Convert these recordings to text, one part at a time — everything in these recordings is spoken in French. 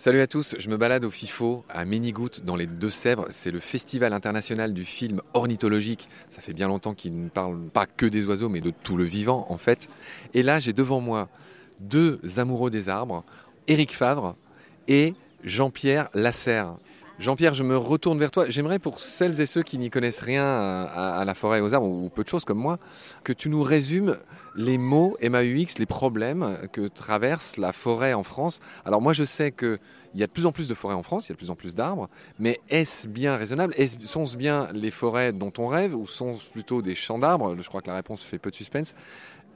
Salut à tous, je me balade au FIFO à Ménigoutte dans les Deux-Sèvres. C'est le festival international du film ornithologique. Ça fait bien longtemps qu'il ne parle pas que des oiseaux, mais de tout le vivant en fait. Et là, j'ai devant moi deux amoureux des arbres, Éric Favre et Jean-Pierre Lasserre. Jean-Pierre, je me retourne vers toi. J'aimerais pour celles et ceux qui n'y connaissent rien à, la forêt et aux arbres, ou peu de choses comme moi, que tu nous résumes les mots MAUX, les problèmes que traverse la forêt en France. Alors moi je sais qu'il y a de plus en plus de forêts en France, il y a de plus en plus d'arbres, mais est-ce bien raisonnable? Sont-ce bien les forêts dont on rêve ou sont-ce plutôt des champs d'arbres? Je crois que la réponse fait peu de suspense.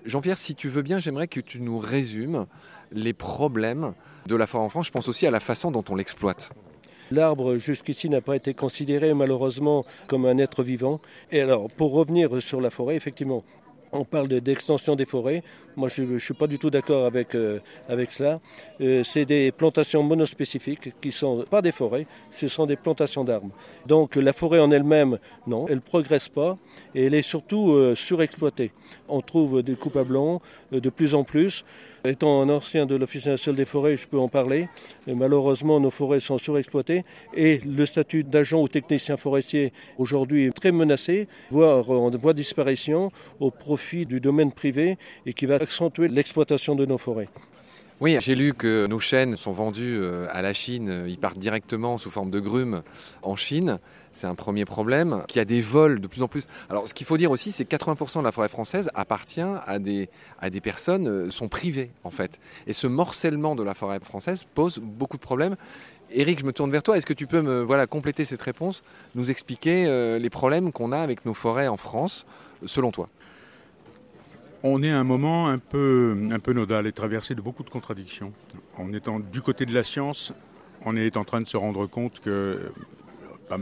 Jean-Pierre, si tu veux bien, j'aimerais que tu nous résumes les problèmes de la forêt en France. Je pense aussi à la façon dont on l'exploite. L'arbre jusqu'ici n'a pas été considéré malheureusement comme un être vivant. Et alors, pour revenir sur la forêt, effectivement, on parle d'extension des forêts. Moi, je ne suis pas du tout d'accord avec, euh, avec cela. Euh, c'est des plantations monospécifiques qui ne sont pas des forêts, ce sont des plantations d'arbres. Donc la forêt en elle-même, non, elle ne progresse pas et elle est surtout euh, surexploitée. On trouve des coupes à de plus en plus. Étant un ancien de l'Office national des forêts, je peux en parler. malheureusement, nos forêts sont surexploitées et le statut d'agent ou technicien forestier aujourd'hui est très menacé, voire en voie de disparition au profit du domaine privé et qui va accentuer l'exploitation de nos forêts. Oui, j'ai lu que nos chênes sont vendus euh, à la Chine, ils partent directement sous forme de grumes en Chine. C'est un premier problème. Qu'il y a des vols de plus en plus. Alors, ce qu'il faut dire aussi, c'est que 80% de la forêt française appartient à des, à des personnes, euh, sont privées, en fait. Et ce morcellement de la forêt française pose beaucoup de problèmes. Éric, je me tourne vers toi. Est-ce que tu peux me voilà, compléter cette réponse, nous expliquer euh, les problèmes qu'on a avec nos forêts en France, selon toi? On est à un moment un peu, nodal et traversé de beaucoup de contradictions. En étant du côté de la science, on est en train de se rendre compte que,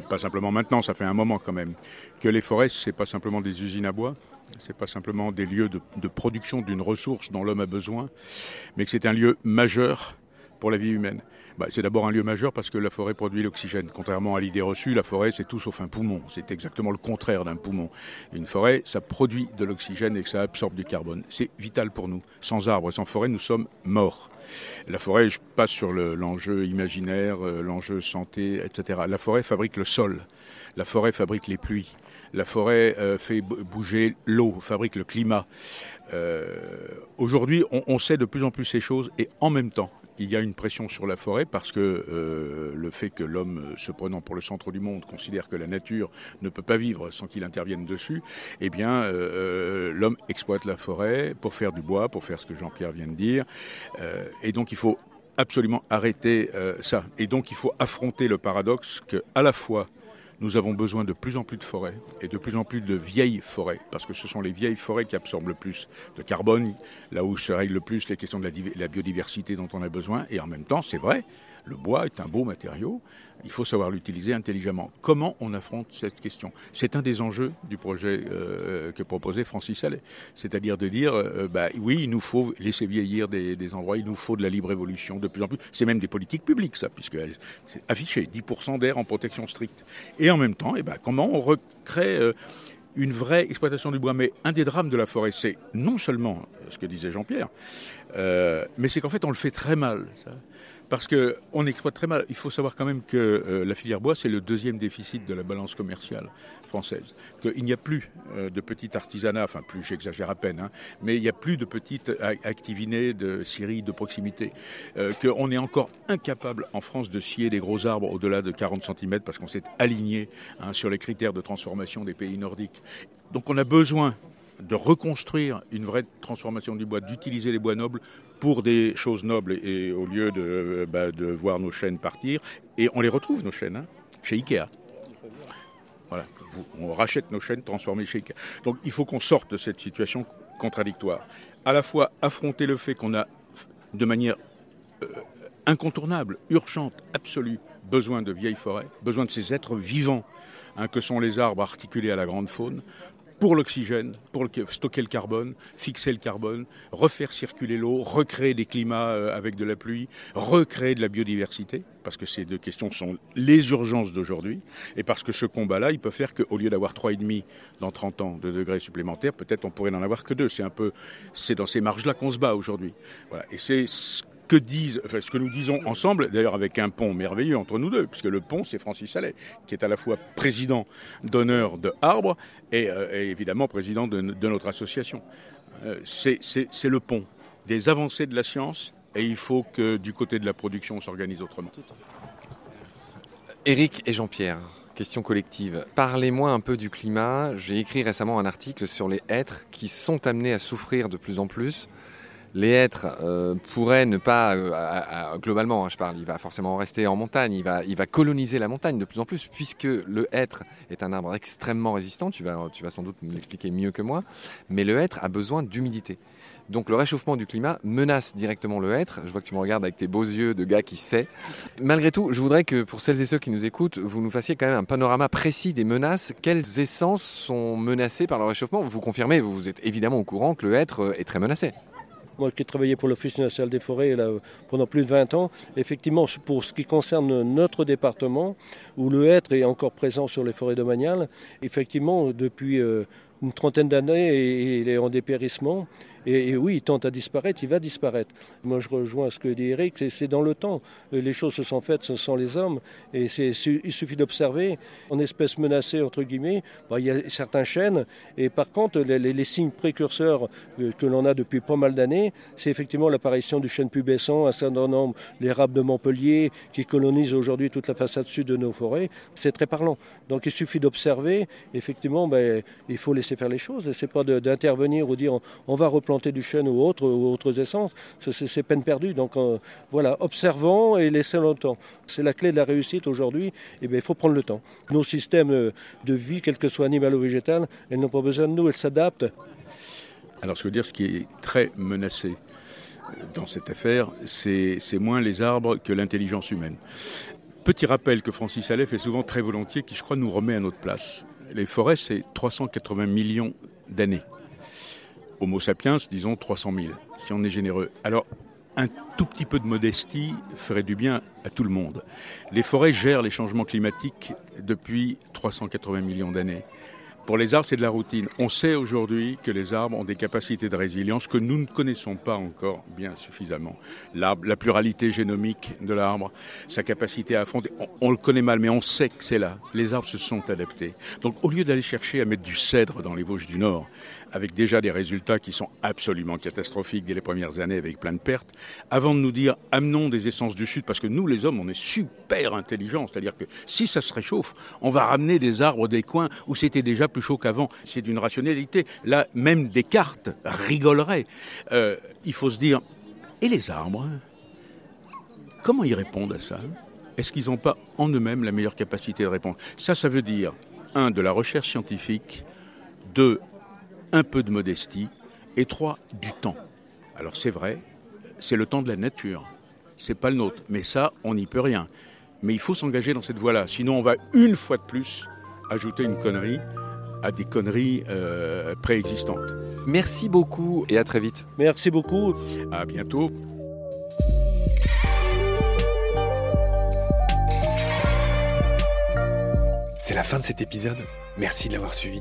pas, simplement maintenant, ça fait un moment quand même, que les forêts, c'est pas simplement des usines à bois, c'est pas simplement des lieux de production d'une ressource dont l'homme a besoin, mais que c'est un lieu majeur pour la vie humaine. Bah, c'est d'abord un lieu majeur parce que la forêt produit l'oxygène. Contrairement à l'idée reçue, la forêt, c'est tout sauf un poumon. C'est exactement le contraire d'un poumon. Une forêt, ça produit de l'oxygène et ça absorbe du carbone. C'est vital pour nous. Sans arbres, sans forêt, nous sommes morts. La forêt, je passe sur l'enjeu imaginaire, euh, l'enjeu santé, etc. La forêt fabrique le sol. La forêt fabrique les pluies. La forêt euh, fait bouger l'eau, fabrique le climat. Euh, aujourd'hui, on, sait de plus en plus ces choses et en même temps, il y a une pression sur la forêt parce que euh, le fait que l'homme, se prenant pour le centre du monde, considère que la nature ne peut pas vivre sans qu'il intervienne dessus, eh bien, euh, euh, l'homme exploite la forêt pour faire du bois, pour faire ce que Jean-Pierre vient de dire. et donc, il faut absolument arrêter ça. Et donc, il faut affronter le paradoxe que, à la fois, nous avons besoin de plus en plus de forêts et de plus en plus de vieilles forêts, parce que ce sont les vieilles forêts qui absorbent le plus de carbone, là où se règlent le plus les questions de la biodiversité dont on a besoin. Et en même temps, c'est vrai, le bois est un beau matériau, il faut savoir l'utiliser intelligemment. Comment on affronte cette question? C'est un des enjeux du projet euh, que proposait Francis Allais. C'est-à-dire de dire, euh, bah, oui, il nous faut laisser vieillir des, endroits, il nous faut de la libre évolution de plus en plus. C'est même des politiques publiques, ça, puisque c'est affiché 10% d'air en protection stricte. Et en même temps, eh ben, comment on recrée... Euh, une vraie exploitation du bois? Mais un des drames de la forêt, c'est non seulement ce que disait Jean-Pierre, mais c'est qu'en fait, on le fait très mal. Parce qu'on exploite très mal. Il faut savoir quand même que euh, la filière bois, c'est le deuxième déficit de la balance commerciale française. Qu'il n'y a plus euh, de petits artisanat, enfin plus, j'exagère à peine, hein, mais il n'y a plus de petites activinées de scierie de proximité. Euh, qu'on est encore incapable en France de scier des gros arbres au-delà de 40 cm parce qu'on s'est aligné hein, sur les critères de transformation des pays nordiques. Donc on a besoin de reconstruire une vraie transformation du bois, d'utiliser les bois nobles pour des choses nobles et, au lieu de, bah, de, voir nos chaînes partir. Et on les retrouve, nos chaînes, hein, chez Ikea. Voilà, on rachète nos chaînes transformées chez Ikea. Donc il faut qu'on sorte de cette situation contradictoire. À la fois affronter le fait qu'on a de manière euh, incontournable, urgente, absolue, besoin de vieilles forêts, besoin de ces êtres vivants hein, que sont les arbres articulés à la grande faune, pour l'oxygène, pour stocker le carbone, fixer le carbone, refaire circuler l'eau, recréer des climats euh, avec de la pluie, recréer de la biodiversité, parce que ces deux questions sont les urgences d'aujourd'hui, et parce que ce combat-là, il peut faire qu'au lieu d'avoir 3,5 dans 30 ans de degrés supplémentaires, peut-être on pourrait n'en avoir que deux. C'est un peu, c'est dans ces marges-là qu'on se bat aujourd'hui. Et c'est ce que nous disons ensemble, d'ailleurs avec un pont merveilleux entre nous deux, puisque le pont, c'est Francis Sallet, qui est à la fois président d'honneur de Arbre et, évidemment président de, notre association. c'est le pont des avancées de la science et il faut que du côté de la production, on s'organise autrement. Éric et Jean-Pierre, question collective. Parlez-moi un peu du climat. J'ai écrit récemment un article sur les êtres qui sont amenés à souffrir de plus en plus. Les êtres euh, pourraient ne pas, euh, globalement, hein, je parle, il va forcément rester en montagne, il va, il va coloniser la montagne de plus en plus, puisque le hêtre est un arbre extrêmement résistant, tu vas, tu vas sans doute l'expliquer mieux que moi, mais le hêtre a besoin d'humidité. Donc le réchauffement du climat menace directement le être. Je vois que tu me regardes avec tes beaux yeux de gars qui sait. Malgré tout, je voudrais que pour celles et ceux qui nous écoutent, vous nous fassiez quand même un panorama précis des menaces. Quelles essences sont menacées par le réchauffement? Vous confirmez, vous êtes évidemment au courant que le être est très menacé. Moi qui ai travaillé pour l'Office national des forêts pendant plus de 20 ans, effectivement, pour ce qui concerne notre département, où le hêtre est encore présent sur les forêts domaniales, effectivement, depuis euh, une trentaine d'années, il est en dépérissement. Et, oui, il tente à disparaître, il va disparaître. Moi, je rejoins ce que dit Eric, c'est dans le temps. Les choses se sont faites, ce sont les hommes. Et il suffit d'observer, en espèces menacées, entre guillemets, bah, il y a certains chênes. Et par contre, les, signes précurseurs euh, que l'on a depuis pas mal d'années, c'est effectivement l'apparition du chêne pubescent, un certain nombre, l'érable de Montpellier, qui colonise aujourd'hui toute la façade sud de nos forêts. C'est très parlant. Donc il suffit d'observer. Effectivement, ben, il faut laisser faire les choses. C'est pas d'intervenir ou dire on, va reprendre planter du chêne ou, autre, ou autres essences, c'est peine perdue. Donc euh, voilà, observons et laissons le temps. C'est la clé de la réussite aujourd'hui. Eh il faut prendre le temps. Nos systèmes de vie, quel que soit animal ou végétal, elles n'ont pas besoin de nous, elles s'adaptent. Alors je veux dire, ce qui est très menacé dans cette affaire, c'est moins les arbres que l'intelligence humaine. Petit rappel que Francis Allais fait souvent très volontiers, qui je crois nous remet à notre place. Les forêts, c'est 380 millions d'années. Homo sapiens, disons 300 000, si on est généreux. Alors, un tout petit peu de modestie ferait du bien à tout le monde. Les forêts gèrent les changements climatiques depuis 380 millions d'années. Pour les arbres, c'est de la routine. On sait aujourd'hui que les arbres ont des capacités de résilience que nous ne connaissons pas encore bien suffisamment. La pluralité génomique de l'arbre, sa capacité à affronter, on, le connaît mal, mais on sait que c'est là. Les arbres se sont adaptés. Donc, au lieu d'aller chercher à mettre du cèdre dans les Vosges du Nord, avec déjà des résultats qui sont absolument catastrophiques dès les premières années avec plein de pertes, avant de nous dire amenons des essences du Sud, parce que nous les hommes on est super intelligents, c'est-à-dire que si ça se réchauffe, on va ramener des arbres des coins où c'était déjà plus chaud qu'avant. C'est d'une rationalité. Là, même Descartes rigolerait. Euh, il faut se dire, et les arbres Comment ils répondent à ça? Est-ce qu'ils n'ont pas en eux-mêmes la meilleure capacité de répondre? Ça, ça veut dire, un, de la recherche scientifique, deux, un peu de modestie, et trois, du temps. Alors c'est vrai, c'est le temps de la nature, c'est pas le nôtre, mais ça, on n'y peut rien. Mais il faut s'engager dans cette voie-là, sinon on va une fois de plus ajouter une connerie à des conneries euh, préexistantes. Merci beaucoup et à très vite. Merci beaucoup. À bientôt. C'est la fin de cet épisode. Merci de l'avoir suivi.